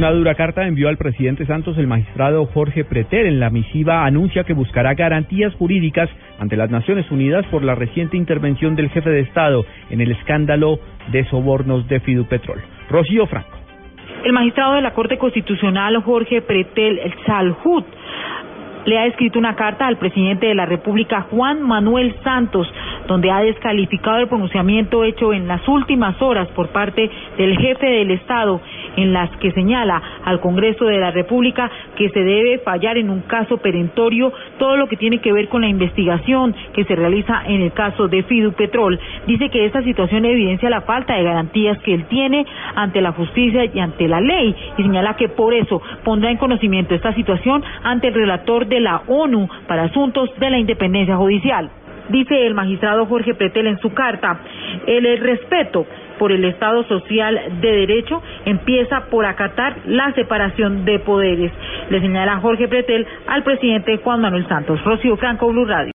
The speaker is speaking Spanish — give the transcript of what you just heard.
Una dura carta envió al presidente Santos el magistrado Jorge Pretel. En la misiva anuncia que buscará garantías jurídicas ante las Naciones Unidas por la reciente intervención del jefe de Estado en el escándalo de sobornos de Fidupetrol. Rocío Franco. El magistrado de la Corte Constitucional Jorge Pretel Salhut le ha escrito una carta al presidente de la República, Juan Manuel Santos, donde ha descalificado el pronunciamiento hecho en las últimas horas por parte del jefe del Estado, en las que señala al Congreso de la República que se debe fallar en un caso perentorio todo lo que tiene que ver con la investigación que se realiza en el caso de Fidupetrol. Dice que esta situación evidencia la falta de garantías que él tiene ante la justicia y ante la ley y señala que por eso pondrá en conocimiento esta situación ante el relator de la ONU para asuntos de la independencia judicial. Dice el magistrado Jorge Pretel en su carta, el respeto por el Estado social de derecho empieza por acatar la separación de poderes. Le señala Jorge Pretel al presidente Juan Manuel Santos. Rocío Franco, Blue Radio.